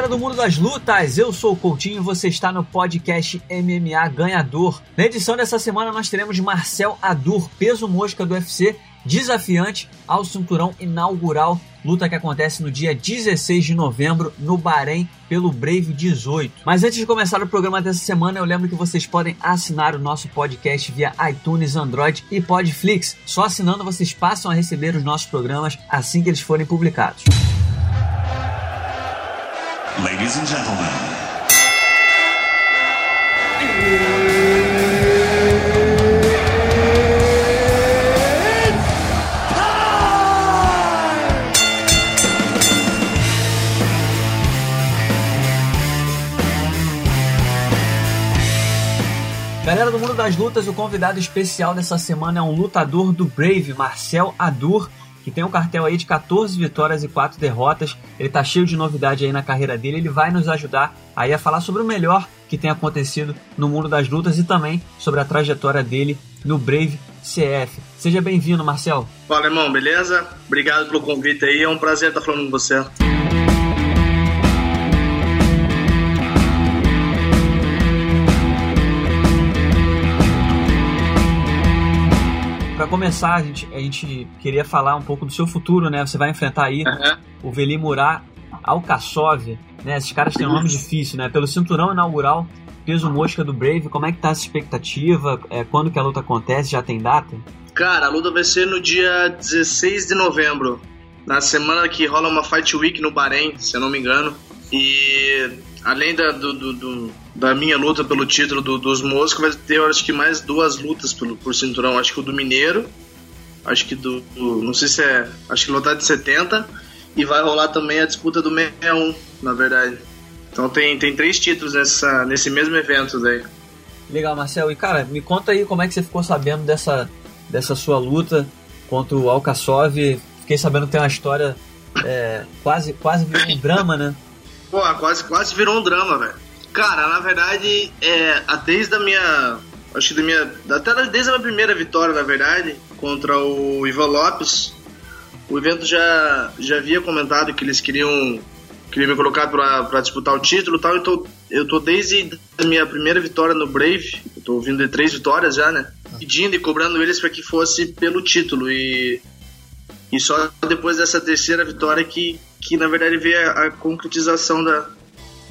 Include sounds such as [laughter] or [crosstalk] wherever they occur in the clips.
galera do mundo das lutas, eu sou o Coutinho e você está no podcast MMA Ganhador. Na edição dessa semana nós teremos Marcel Adur, peso mosca do UFC, desafiante ao cinturão inaugural, luta que acontece no dia 16 de novembro no Bahrein pelo Brave 18. Mas antes de começar o programa dessa semana, eu lembro que vocês podem assinar o nosso podcast via iTunes, Android e Podflix. Só assinando vocês passam a receber os nossos programas assim que eles forem publicados. Ladies and gentlemen. Galera do mundo das lutas, o convidado especial dessa semana é um lutador do Brave, Marcel Adur que tem um cartel aí de 14 vitórias e 4 derrotas. Ele tá cheio de novidade aí na carreira dele. Ele vai nos ajudar aí a falar sobre o melhor que tem acontecido no mundo das lutas e também sobre a trajetória dele no Brave CF. Seja bem-vindo, Marcel. Fala, irmão, beleza? Obrigado pelo convite aí. É um prazer estar falando com você. Começar, a gente, a gente queria falar um pouco do seu futuro, né? Você vai enfrentar aí uhum. o Velimurá Alkassov, né? Esses caras têm um nome difícil, né? Pelo cinturão inaugural, peso mosca do Brave, como é que tá essa expectativa? É, quando que a luta acontece? Já tem data? Cara, a luta vai ser no dia 16 de novembro, na semana que rola uma Fight Week no Bahrein, se eu não me engano. E além da, do, do, do, da minha luta pelo título do, dos Moscos, vai ter, acho que, mais duas lutas por, por cinturão. Acho que o do Mineiro, acho que do, do Não sei se é. Acho que lotado de 70. E vai rolar também a disputa do 61, na verdade. Então tem, tem três títulos nessa, nesse mesmo evento daí. Legal, Marcel. E cara, me conta aí como é que você ficou sabendo dessa, dessa sua luta contra o Alkassov. Fiquei sabendo que tem uma história é, quase, quase um drama, né? Pô, quase, quase virou um drama, velho. Cara, na verdade, é, desde a minha. Acho que da minha. Até desde a minha primeira vitória, na verdade, contra o Ivan Lopes, o evento já, já havia comentado que eles queriam, queriam me colocar para disputar o título e tal. Então, eu tô desde a minha primeira vitória no Brave, eu tô vindo de três vitórias já, né? Pedindo e cobrando eles para que fosse pelo título. E, e só depois dessa terceira vitória que, que na verdade veio a, a, concretização da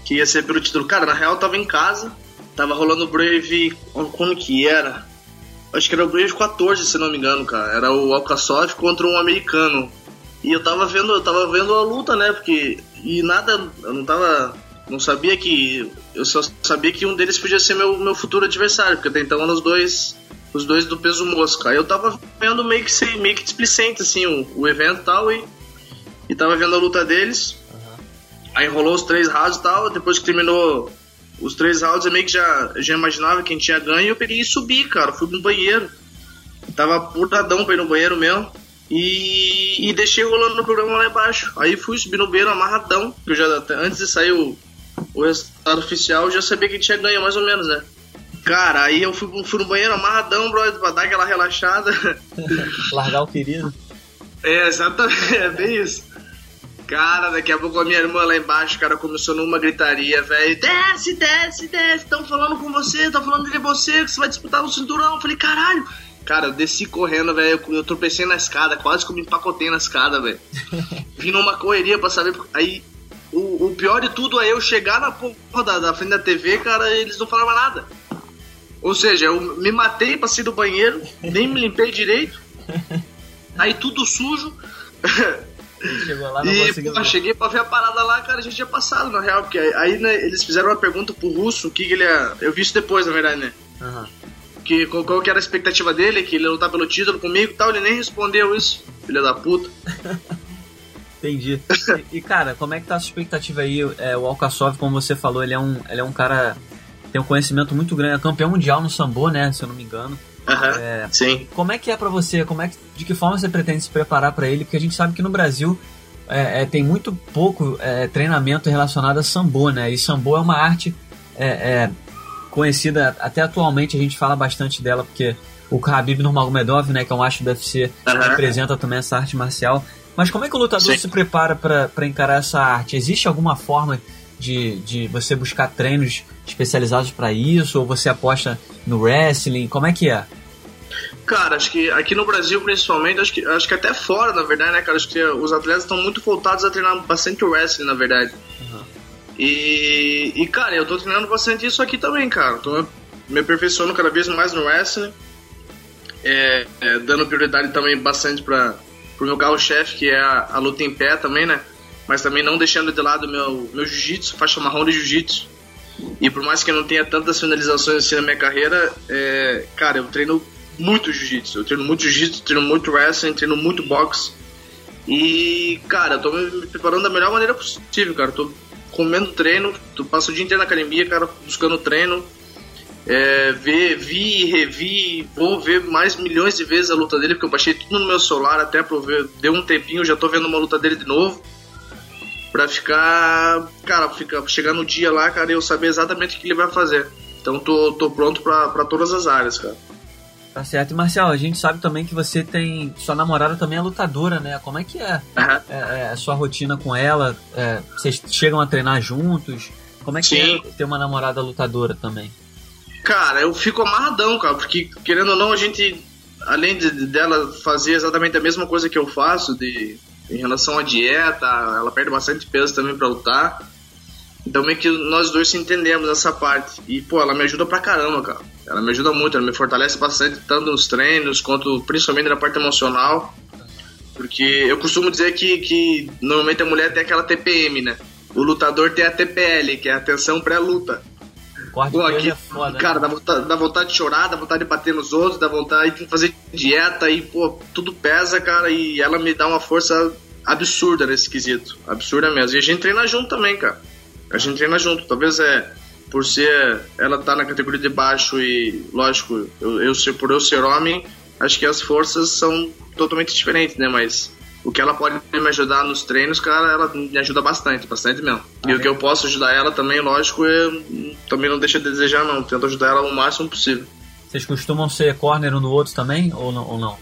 que ia ser pelo título. Cara, na real tava em casa, tava rolando o Brave, como que era? Acho que era o Brave 14, se não me engano, cara. Era o Alcaçoff contra um americano. E eu tava vendo, eu tava vendo a luta, né? Porque e nada, eu não tava não sabia que eu só sabia que um deles podia ser meu, meu futuro adversário, porque até então eram os dois os dois do peso mosca. Aí eu tava vendo meio que meio que displicente assim o, o evento e tal e e tava vendo a luta deles. Uhum. Aí rolou os três rounds e tal. Depois que terminou os três rounds, eu meio que já, já imaginava quem tinha ganho. E eu peguei e subi, cara. Fui no banheiro. Tava putadão pra ir no banheiro mesmo. E, e deixei rolando no programa lá embaixo. Aí fui subir no banheiro amarradão. Que eu já, antes de sair o, o resultado oficial, eu já sabia quem tinha ganho, mais ou menos, né? Cara, aí eu fui, fui no banheiro amarradão, brother, pra dar aquela relaxada. [laughs] Largar o querido. É, exatamente, [laughs] é bem isso. Cara, daqui a pouco a minha irmã lá embaixo, cara, começou numa gritaria, velho. Desce, desce, desce. Estão falando com você, estão falando de você, que você vai disputar no cinturão. Eu falei, caralho. Cara, eu desci correndo, velho. Eu, eu tropecei na escada, quase que eu me empacotei na escada, velho. [laughs] Vim numa correria pra saber. Aí, o, o, pior de tudo é eu chegar na porra da, da frente da TV, cara, eles não falavam nada. Ou seja, eu me matei pra sair do banheiro, nem me limpei direito. [laughs] Aí tudo sujo. Chegou lá, não e. Pô, cheguei pra ver a parada lá, cara, a gente tinha passado, na real, porque aí, né, eles fizeram uma pergunta pro russo, o que, que ele ia. Eu vi isso depois, na verdade, né? Uhum. Que, qual, qual, que era a expectativa dele, que ele ia lutar pelo título comigo e tal, ele nem respondeu isso, filho da puta. [laughs] Entendi. E, e, cara, como é que tá a sua expectativa aí? É, o Alcaçov, como você falou, ele é um, ele é um cara tem um conhecimento muito grande, é campeão mundial no sambo, né, se eu não me engano. Uhum, é, sim. Como é que é para você? Como é que, de que forma você pretende se preparar para ele? Porque a gente sabe que no Brasil é, é, tem muito pouco é, treinamento relacionado a sambo, né? E sambo é uma arte é, é, conhecida até atualmente a gente fala bastante dela porque o Khabib Nurmagomedov, né, que é um astro do UFC, uhum. representa também essa arte marcial. Mas como é que o lutador Sim. se prepara para encarar essa arte? Existe alguma forma de, de você buscar treinos especializados para isso? Ou você aposta no wrestling? Como é que é? Cara, acho que aqui no Brasil, principalmente, acho que, acho que até fora, na verdade, né, cara? Acho que os atletas estão muito voltados a treinar bastante wrestling, na verdade. Uhum. E, e, cara, eu tô treinando bastante isso aqui também, cara. Tô me aperfeiçoando cada vez mais no wrestling. É, é, dando prioridade também bastante para pro meu carro-chefe, que é a, a, luta em pé também, né? Mas também não deixando de lado meu, meu jiu-jitsu, faixa marrom de jiu-jitsu. E por mais que eu não tenha tantas finalizações assim na minha carreira, é, cara, eu treino muito jiu-jitsu. Eu treino muito jiu-jitsu, treino muito wrestling, treino muito boxe. E, cara, eu tô me preparando da melhor maneira possível, cara. Eu tô comendo treino, tu passo o dia inteiro na academia, cara, buscando treino. É, ver, vi, revi, vou ver mais milhões de vezes a luta dele, porque eu baixei tudo no meu celular até pra ver. Deu um tempinho, já tô vendo uma luta dele de novo. Pra ficar. Cara, ficar, chegar no dia lá, cara, e eu saber exatamente o que ele vai fazer. Então tô, tô pronto pra, pra todas as áreas, cara. Tá certo. E Marcel, a gente sabe também que você tem. Sua namorada também é lutadora, né? Como é que é, uhum. é, é a sua rotina com ela? É, vocês chegam a treinar juntos? Como é que é Sim. é ter uma namorada lutadora também? Cara, eu fico amarradão, cara, porque querendo ou não, a gente, além de, dela fazer exatamente a mesma coisa que eu faço, de, em relação à dieta, ela perde bastante peso também para lutar. Então meio que nós dois entendemos nessa parte. E, pô, ela me ajuda pra caramba, cara. Ela me ajuda muito, ela me fortalece bastante, tanto nos treinos, quanto principalmente na parte emocional. Porque eu costumo dizer que, que normalmente a mulher tem aquela TPM, né? O lutador tem a TPL, que é a atenção pré-luta. Pô, aqui, é foda, cara, né? dá, vontade, dá vontade de chorar, dá vontade de bater nos outros, dá vontade de fazer dieta e, pô, tudo pesa, cara, e ela me dá uma força absurda nesse quesito. Absurda mesmo. E a gente treina junto também, cara. A gente treina junto. Talvez é por ser ela tá na categoria de baixo e lógico, eu, eu por eu ser homem, acho que as forças são totalmente diferentes, né? Mas o que ela pode me ajudar nos treinos, cara, ela me ajuda bastante, bastante mesmo. Ah, e o que eu posso ajudar ela também, lógico, é, também não deixa de desejar, não. Tento ajudar ela o máximo possível. Vocês costumam ser corner um no outro também, ou não? Ou não?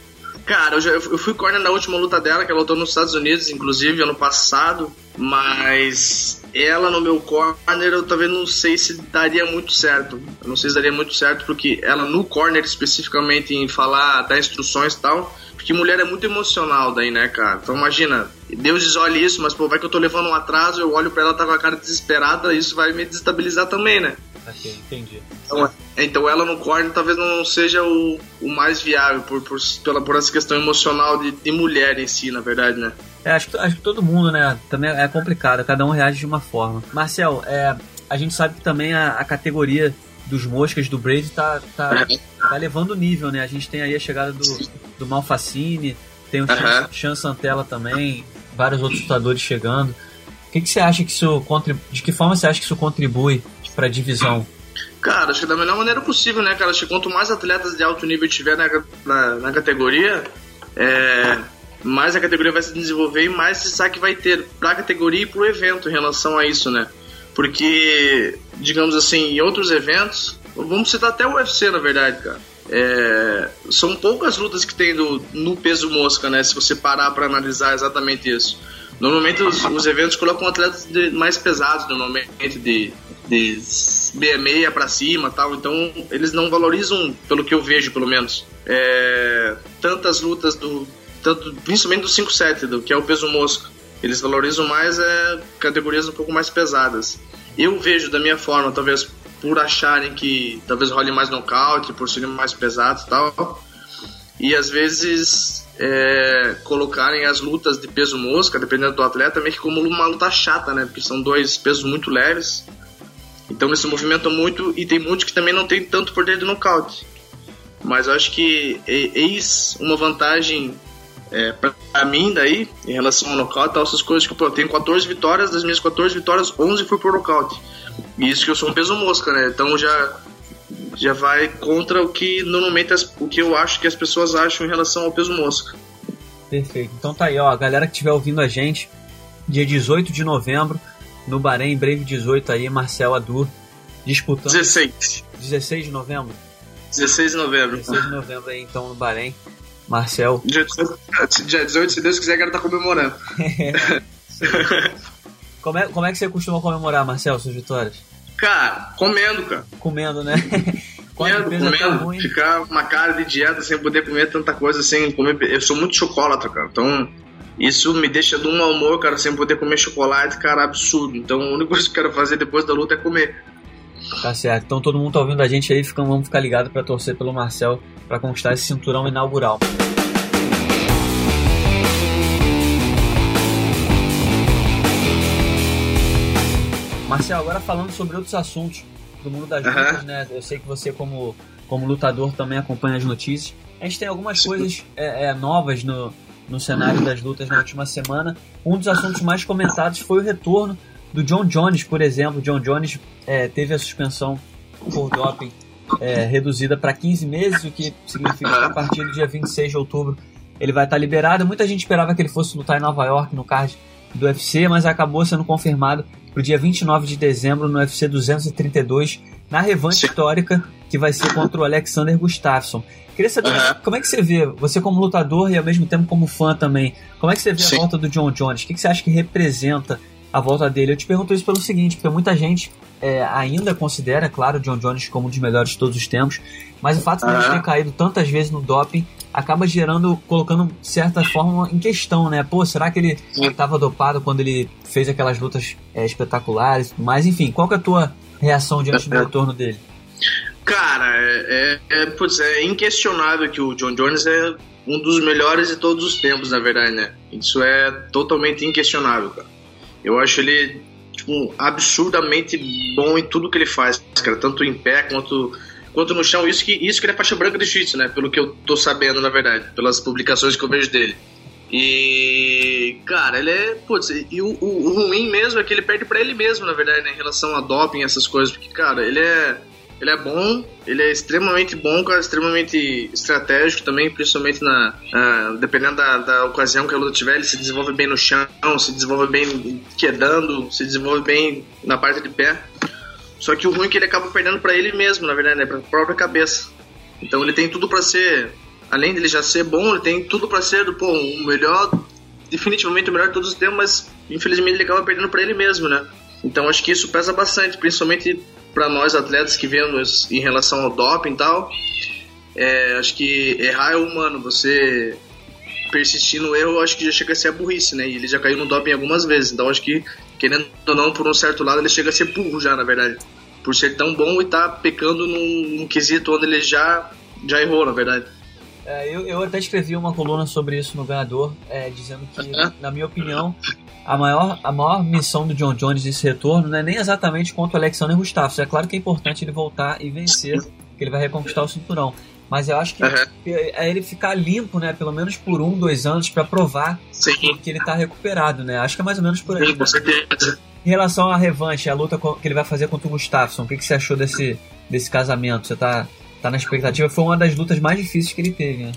Cara, eu, já, eu fui corner na última luta dela, que ela lutou nos Estados Unidos, inclusive, ano passado, mas ela no meu corner eu talvez não sei se daria muito certo. Eu não sei se daria muito certo, porque ela no corner especificamente em falar, dar instruções e tal, porque mulher é muito emocional daí, né, cara? Então imagina, Deus olha isso, mas pô, vai que eu tô levando um atraso, eu olho pra ela, tá com a cara desesperada, isso vai me destabilizar também, né? Ok, entendi. Então, então ela no corner talvez não seja o, o mais viável por, por, pela, por essa questão emocional de, de mulher em si, na verdade, né? É, acho, que, acho que todo mundo, né? Também é complicado, cada um reage de uma forma. Marcel, é, a gente sabe que também a, a categoria dos moscas do Brady tá, tá, tá levando o nível, né? A gente tem aí a chegada do, do Malfacine, tem o uhum. Chan Santella também, vários outros lutadores chegando. O que, que você acha que isso contribui, de que forma você acha que isso contribui para a divisão? Cara, acho que da melhor maneira possível, né, cara? Acho que quanto mais atletas de alto nível tiver na, na, na categoria, é, mais a categoria vai se desenvolver e mais destaque vai ter para a categoria e para o evento em relação a isso, né? Porque, digamos assim, em outros eventos, vamos citar até o UFC, na verdade, cara. É, são poucas lutas que tem do, no peso mosca, né? Se você parar para analisar exatamente isso. Normalmente os, os eventos colocam atletas de, mais pesados, normalmente de, de 66 para cima tal. Então eles não valorizam, pelo que eu vejo, pelo menos, é, tantas lutas do, tanto, principalmente do 5-7, do que é o peso mosca. Eles valorizam mais é, categorias um pouco mais pesadas. Eu vejo da minha forma, talvez por acharem que talvez role mais nocaute, por serem mais pesados e tal. E às vezes é, colocarem as lutas de peso mosca, dependendo do atleta, meio que como uma luta chata, né? Porque são dois pesos muito leves. Então eles se movimentam muito e tem muitos que também não tem tanto poder de nocaute. Mas eu acho que eis uma vantagem é, pra mim, daí, em relação ao nocaute, essas coisas que pô, eu tenho 14 vitórias, das minhas 14 vitórias, 11 foi por nocaute. E isso que eu sou um peso mosca, né? Então já, já vai contra o que normalmente as, o que eu acho que as pessoas acham em relação ao peso mosca. Perfeito. Então tá aí, ó, a galera que estiver ouvindo a gente, dia 18 de novembro, no Bahrein, Brave 18 aí, Marcel Adu, disputando. 16. 16 de novembro? 16 de novembro. 16 de novembro aí, então, no Bahrein. Marcel. Dia 18, dia 18 se Deus quiser, quero estar tá comemorando. [laughs] Como é, como é que você costuma comemorar, Marcel, suas vitórias? Cara, comendo, cara. Comendo, né? [laughs] Comendo, comendo, ficar uma cara de dieta sem poder comer tanta coisa, sem comer. Eu sou muito chocolate, cara. Então, isso me deixa de um mau humor, cara, sem poder comer chocolate, cara, absurdo. Então, a única coisa que eu quero fazer depois da luta é comer. Tá certo. Então, todo mundo tá ouvindo a gente aí, ficam, vamos ficar ligado para torcer pelo Marcel para conquistar esse cinturão inaugural. Marcel, agora falando sobre outros assuntos do mundo das lutas, né? Eu sei que você, como, como lutador, também acompanha as notícias. A gente tem algumas coisas é, é, novas no, no cenário das lutas na última semana. Um dos assuntos mais comentados foi o retorno do John Jones, por exemplo. John Jones é, teve a suspensão por doping é, reduzida para 15 meses, o que significa que a partir do dia 26 de outubro ele vai estar liberado. Muita gente esperava que ele fosse lutar em Nova York, no card do UFC, mas acabou sendo confirmado para o dia 29 de dezembro no UFC 232, na revanche histórica, que vai ser contra o Alexander Gustafsson. Queria saber uhum. como é que você vê, você como lutador e ao mesmo tempo como fã também, como é que você vê Sim. a volta do John Jones? O que, que você acha que representa a volta dele? Eu te pergunto isso pelo seguinte, porque muita gente é, ainda considera, claro, o John Jones como um dos melhores de todos os tempos, mas o fato de ele ter caído tantas vezes no doping acaba gerando, colocando certa forma em questão, né? Pô, será que ele estava dopado quando ele fez aquelas lutas é, espetaculares? Mas enfim, qual que é a tua reação diante do é. retorno dele? Cara, é, é, é, putz, é inquestionável que o John Jones é um dos melhores de todos os tempos, na verdade, né? Isso é totalmente inquestionável, cara. Eu acho ele tipo, absurdamente bom em tudo que ele faz, cara, tanto em pé quanto quanto no chão. Isso que, isso que ele é faixa branca de jiu-jitsu, né? Pelo que eu tô sabendo, na verdade, pelas publicações que eu vejo dele. E, cara, ele é. Putz, e o, o, o ruim mesmo é que ele perde para ele mesmo, na verdade, né, em relação a doping, essas coisas. Porque, cara, ele é. Ele é bom, ele é extremamente bom, cara, extremamente estratégico também, principalmente na. Uh, dependendo da, da ocasião que a luta tiver, ele se desenvolve bem no chão, se desenvolve bem quedando, se desenvolve bem na parte de pé. Só que o ruim é que ele acaba perdendo para ele mesmo, na verdade, né? Pra própria cabeça. Então ele tem tudo para ser. Além dele já ser bom, ele tem tudo para ser pô, o melhor. Definitivamente o melhor de todos os tempos, mas infelizmente ele acaba perdendo para ele mesmo, né? Então acho que isso pesa bastante, principalmente para nós atletas que vemos em relação ao doping e tal. É, acho que errar é humano, você persistir no erro, acho que já chega a ser a burrice, né? E ele já caiu no doping algumas vezes, então acho que querendo ou não, por um certo lado, ele chega a ser burro já, na verdade. Por ser tão bom e tá pecando num, num quesito onde ele já, já errou, na verdade. É, eu, eu até escrevi uma coluna sobre isso no Ganhador, é, dizendo que, na minha opinião, a maior, a maior missão do John Jones nesse retorno não é nem exatamente contra o Alexander Gustafsson. É claro que é importante ele voltar e vencer, que ele vai reconquistar o cinturão. Mas eu acho que uhum. é ele ficar limpo, né? Pelo menos por um, dois anos, para provar Sim. que ele tá recuperado, né? Acho que é mais ou menos por aí. Sim, com certeza. Em relação à revanche, a luta que ele vai fazer contra o Gustafsson, o que, que você achou desse, desse casamento? Você tá, tá na expectativa? Foi uma das lutas mais difíceis que ele teve, né?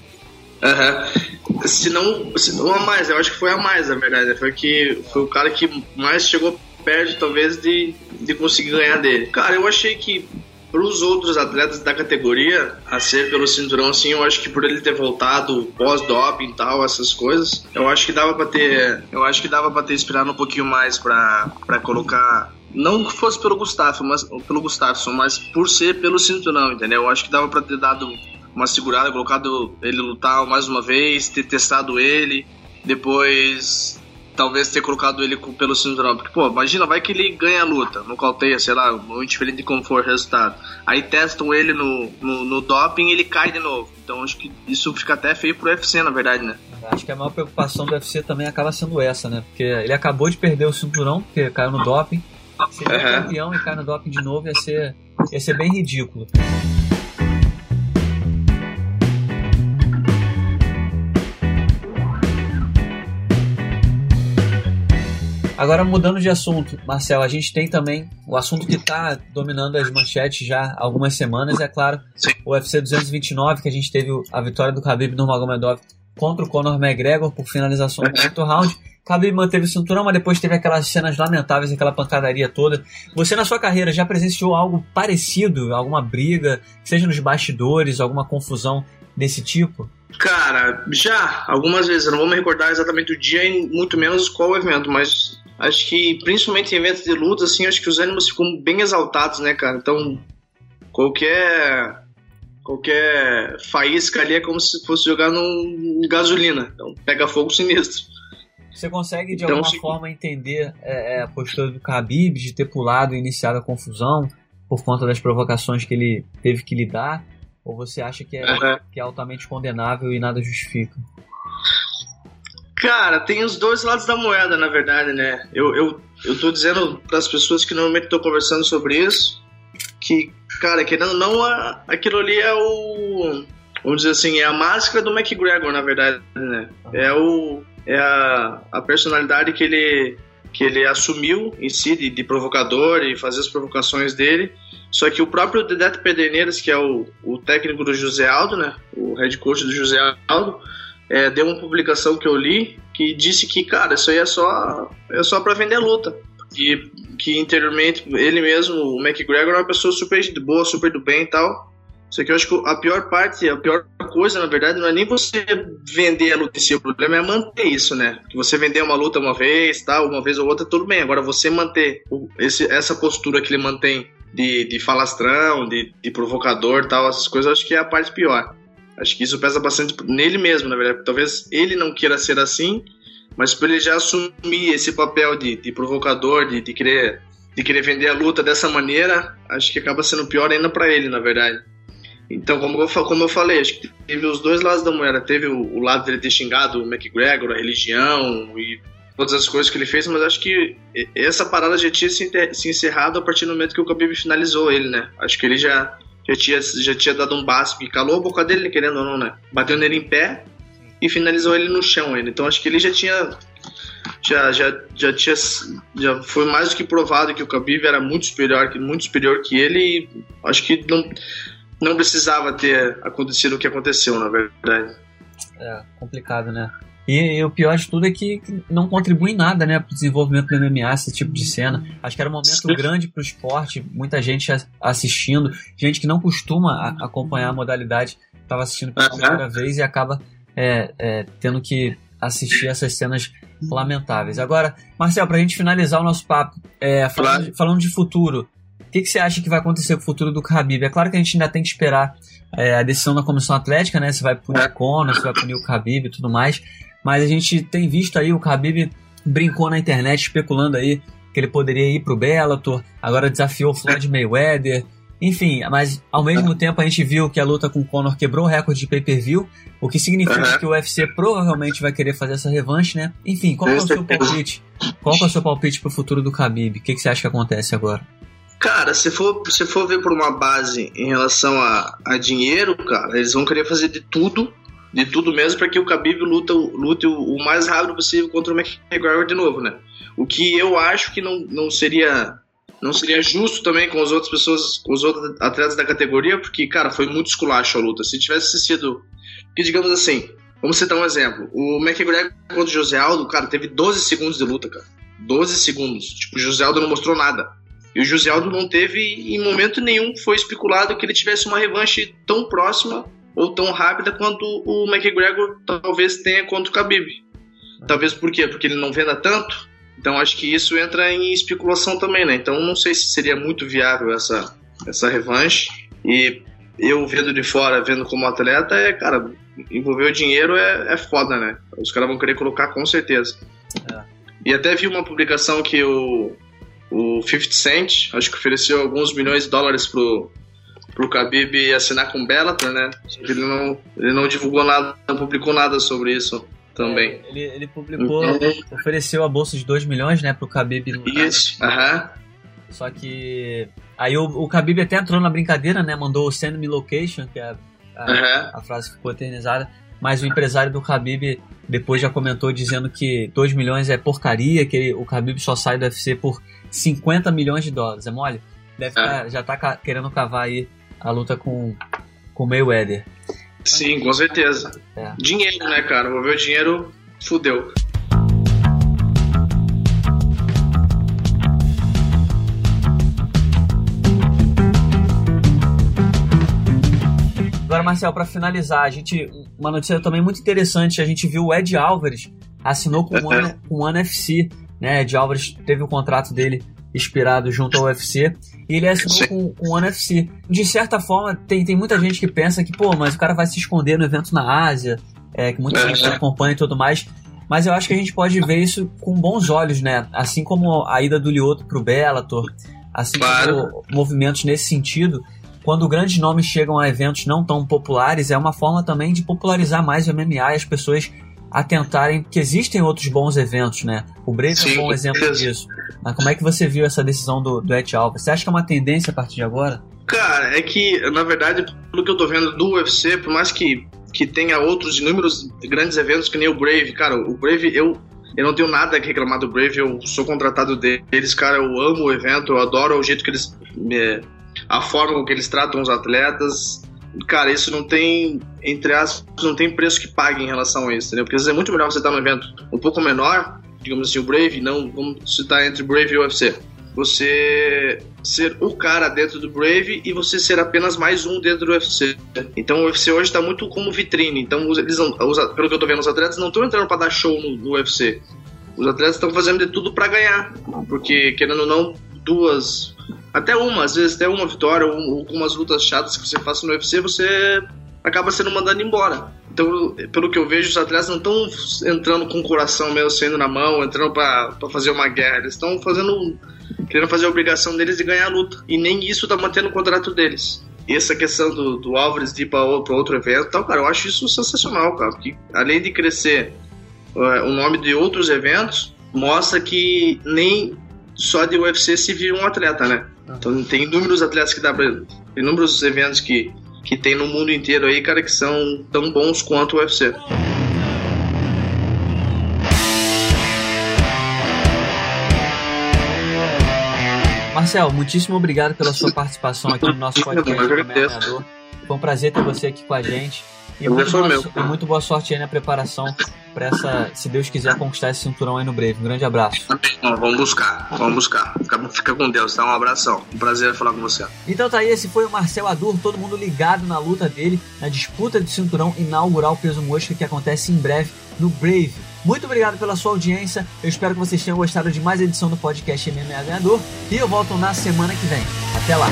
Uhum. Se não, se não a mais, eu acho que foi a mais, na verdade. Foi que foi o cara que mais chegou perto, talvez, de, de conseguir ganhar dele. Cara, eu achei que para os outros atletas da categoria, a ser pelo cinturão, assim, eu acho que por ele ter voltado pós-doping e tal, essas coisas, eu acho que dava para ter, eu acho que dava para ter esperado um pouquinho mais para colocar não que fosse pelo Gustavo, mas pelo Gustafsson, mas por ser pelo cinturão, entendeu? Eu acho que dava para ter dado uma segurada, colocado ele lutar mais uma vez, ter testado ele, depois talvez ter colocado ele pelo cinturão. Porque, pô, imagina, vai que ele ganha a luta, no calteia, sei lá, muito diferente de como for o resultado. Aí testam ele no, no, no doping e ele cai de novo. Então acho que isso fica até feio pro UFC, na verdade, né? Acho que a maior preocupação do UFC também acaba sendo essa, né? Porque ele acabou de perder o cinturão, porque caiu no doping. Se ele é campeão e cai no doping de novo, ia ser, ia ser bem ridículo. Agora, mudando de assunto, Marcelo, a gente tem também o assunto que está dominando as manchetes já há algumas semanas, é claro, Sim. o UFC 229, que a gente teve a vitória do Khabib Nurmagomedov contra o Conor McGregor por finalização do quarto round. Khabib manteve o cinturão, mas depois teve aquelas cenas lamentáveis, aquela pancadaria toda. Você, na sua carreira, já presenciou algo parecido? Alguma briga, seja nos bastidores, alguma confusão desse tipo? Cara, já, algumas vezes. Eu não vou me recordar exatamente o dia e muito menos qual evento, mas Acho que, principalmente em eventos de luta, assim, acho que os ânimos ficam bem exaltados, né, cara? Então, qualquer qualquer faísca ali é como se fosse jogar num gasolina. Então, pega fogo sinistro. Você consegue, de então, alguma se... forma, entender é, é, a postura do Khabib de ter pulado e iniciado a confusão por conta das provocações que ele teve que lidar? Ou você acha que é, uhum. que é altamente condenável e nada justifica? Cara, tem os dois lados da moeda, na verdade, né? Eu, eu, eu tô dizendo para as pessoas que normalmente estou conversando sobre isso que, cara, querendo ou não, aquilo ali é o. Vamos dizer assim, é a máscara do McGregor, na verdade, né? É, o, é a, a personalidade que ele, que ele assumiu em si de, de provocador e fazer as provocações dele. Só que o próprio Dedeto Pederneiras, que é o, o técnico do José Aldo, né? O head coach do José Aldo, é, deu uma publicação que eu li que disse que, cara, isso aí é só, é só para vender luta. E que anteriormente ele mesmo, o McGregor, é uma pessoa super boa, super do bem e tal. Só que eu acho que a pior parte, a pior coisa, na verdade, não é nem você vender a luta em si, o problema é manter isso, né? Que você vender uma luta uma vez, tal, uma vez ou outra, tudo bem. Agora, você manter esse, essa postura que ele mantém de, de falastrão, de, de provocador tal, essas coisas, acho que é a parte pior. Acho que isso pesa bastante nele mesmo, na verdade. Talvez ele não queira ser assim, mas por ele já assumir esse papel de, de provocador, de, de, querer, de querer vender a luta dessa maneira, acho que acaba sendo pior ainda para ele, na verdade. Então, como eu, como eu falei, acho que teve os dois lados da moeda. Teve o, o lado dele ter xingado o McGregor, a religião e todas as coisas que ele fez, mas acho que essa parada já tinha se, encerrado a partir do momento que o Khabib finalizou ele, né? Acho que ele já já tinha, já tinha dado um básico que calou a boca dele, querendo ou não, né? Bateu nele em pé e finalizou ele no chão ainda. Então acho que ele já tinha. Já, já, já tinha. Já foi mais do que provado que o Khabib era muito superior, muito superior que ele e acho que não, não precisava ter acontecido o que aconteceu, na verdade. É, complicado, né? E, e, o pior de tudo é que não contribui em nada, né, para o desenvolvimento do MMA, esse tipo de cena. Acho que era um momento Sim. grande para o esporte, muita gente assistindo, gente que não costuma acompanhar a modalidade, estava assistindo pela primeira vez e acaba é, é, tendo que assistir essas cenas lamentáveis. Agora, Marcel, para a gente finalizar o nosso papo, é, falando, claro. de, falando de futuro, o que, que, você acha que vai acontecer com o futuro do Khabib? É claro que a gente ainda tem que esperar é, a decisão da comissão atlética, né? Se vai punir o Conor, se vai punir o Khabib e tudo mais. Mas a gente tem visto aí o Khabib brincou na internet especulando aí que ele poderia ir pro Bellator, agora desafiou o Floyd Mayweather. Enfim, mas ao mesmo tempo a gente viu que a luta com o Conor quebrou o recorde de pay-per-view, o que significa uhum. que o UFC provavelmente vai querer fazer essa revanche, né? Enfim, qual é o seu palpite? Qual é o seu palpite pro futuro do Khabib? O que, que você acha que acontece agora? Cara, se for, se for ver por uma base em relação a, a dinheiro, cara, eles vão querer fazer de tudo de tudo mesmo para que o Khabib luta, lute o, o, mais rápido possível contra o McGregor de novo, né? O que eu acho que não, não seria não seria justo também com as outras pessoas, com os outros atletas da categoria, porque, cara, foi muito esculacho a luta. Se tivesse sido, digamos assim, vamos citar um exemplo, o McGregor contra o José Aldo, cara, teve 12 segundos de luta, cara. 12 segundos. Tipo, o José Aldo não mostrou nada. E o José Aldo não teve, em momento nenhum, foi especulado que ele tivesse uma revanche tão próxima ou tão rápida quanto o McGregor talvez tenha contra o Khabib. Talvez por quê? Porque ele não venda tanto. Então acho que isso entra em especulação também, né? Então não sei se seria muito viável essa, essa revanche. E eu vendo de fora, vendo como atleta, é, cara, envolver o dinheiro é, é foda, né? Os caras vão querer colocar com certeza. É. E até vi uma publicação que o, o 50 Cent, acho que ofereceu alguns milhões de dólares pro, pro Khabib assinar com o Bellator, né? Ele não, ele não divulgou nada, não publicou nada sobre isso também. É, ele, ele publicou, uhum. ofereceu a bolsa de 2 milhões, né, pro Khabib. Isso, aham. Só que aí o, o Khabib até entrou na brincadeira, né, mandou o send me location, que é a, a, a frase que ficou eternizada, mas o empresário do Khabib depois já comentou dizendo que 2 milhões é porcaria, que ele, o Khabib só sai do UFC por 50 milhões de dólares, é mole? Deve tá, já tá querendo cavar aí a luta com o Mayweather. Sim, com certeza. É. Dinheiro, né, cara? Vou ver o dinheiro, fudeu. Agora, Marcel, para finalizar, a gente uma notícia também muito interessante. A gente viu o Ed Álvares assinou com o One, com o One FC. né? Ed Alvarez teve o contrato dele expirado junto ao UFC e ele assinou com, com o NFC. De certa forma, tem, tem muita gente que pensa que, pô, mas o cara vai se esconder no evento na Ásia, é, que muita gente acompanha e tudo mais. Mas eu acho que a gente pode ver isso com bons olhos, né? Assim como a ida do Lioto pro Bellator, assim claro. como movimentos nesse sentido. Quando grandes nomes chegam a eventos não tão populares, é uma forma também de popularizar mais o MMA e as pessoas atentarem que existem outros bons eventos, né? O Brave é um bom exemplo disso. Mas como é que você viu essa decisão do, do Ed Alves? Você acha que é uma tendência a partir de agora? Cara, é que, na verdade, pelo que eu tô vendo do UFC, por mais que, que tenha outros inúmeros grandes eventos que nem o Brave, cara, o Brave, eu, eu não tenho nada a reclamar do Brave, eu sou contratado deles, cara, eu amo o evento, eu adoro o jeito que eles. Me, a forma com que eles tratam os atletas. Cara, isso não tem, entre aspas, não tem preço que pague em relação a isso, entendeu? Porque às vezes é muito melhor você estar num evento um pouco menor, digamos assim, o Brave, não vamos citar entre Brave e UFC. Você ser o cara dentro do Brave e você ser apenas mais um dentro do UFC. Então o UFC hoje está muito como vitrine. Então eles pelo que eu tô vendo, os atletas não estão entrando para dar show no, no UFC. Os atletas estão fazendo de tudo para ganhar, porque querendo ou não, duas, até uma, às vezes até uma vitória ou algumas lutas chatas que você faça no UFC, você acaba sendo mandado embora. Então, pelo que eu vejo, os atletas não estão entrando com o coração mesmo saindo na mão, entrando para fazer uma guerra. Eles estão fazendo. querendo fazer a obrigação deles de ganhar a luta. E nem isso está mantendo o contrato deles. E essa questão do, do Álvares de ir para outro evento então, cara, eu acho isso sensacional, cara. Porque além de crescer uh, o nome de outros eventos, mostra que nem só de UFC se vive um atleta, né? Então tem inúmeros atletas que dá pra. inúmeros eventos que que tem no mundo inteiro aí, cara, que são tão bons quanto o UFC. Marcel, muitíssimo obrigado pela sua participação aqui no nosso podcast. Foi um prazer ter você aqui com a gente. E muito, boa, e muito boa sorte aí na preparação para essa, se Deus quiser, conquistar esse cinturão aí no breve. Um grande abraço. Vamos buscar, vamos buscar. Fica, fica com Deus, tá? Um abração. Um prazer falar com você. Então tá aí, esse foi o Marcel Adur, todo mundo ligado na luta dele, na disputa de cinturão inaugural peso mosca que acontece em breve no Brave. Muito obrigado pela sua audiência. Eu espero que vocês tenham gostado de mais edição do podcast MMA Ganhador. E eu volto na semana que vem. Até lá.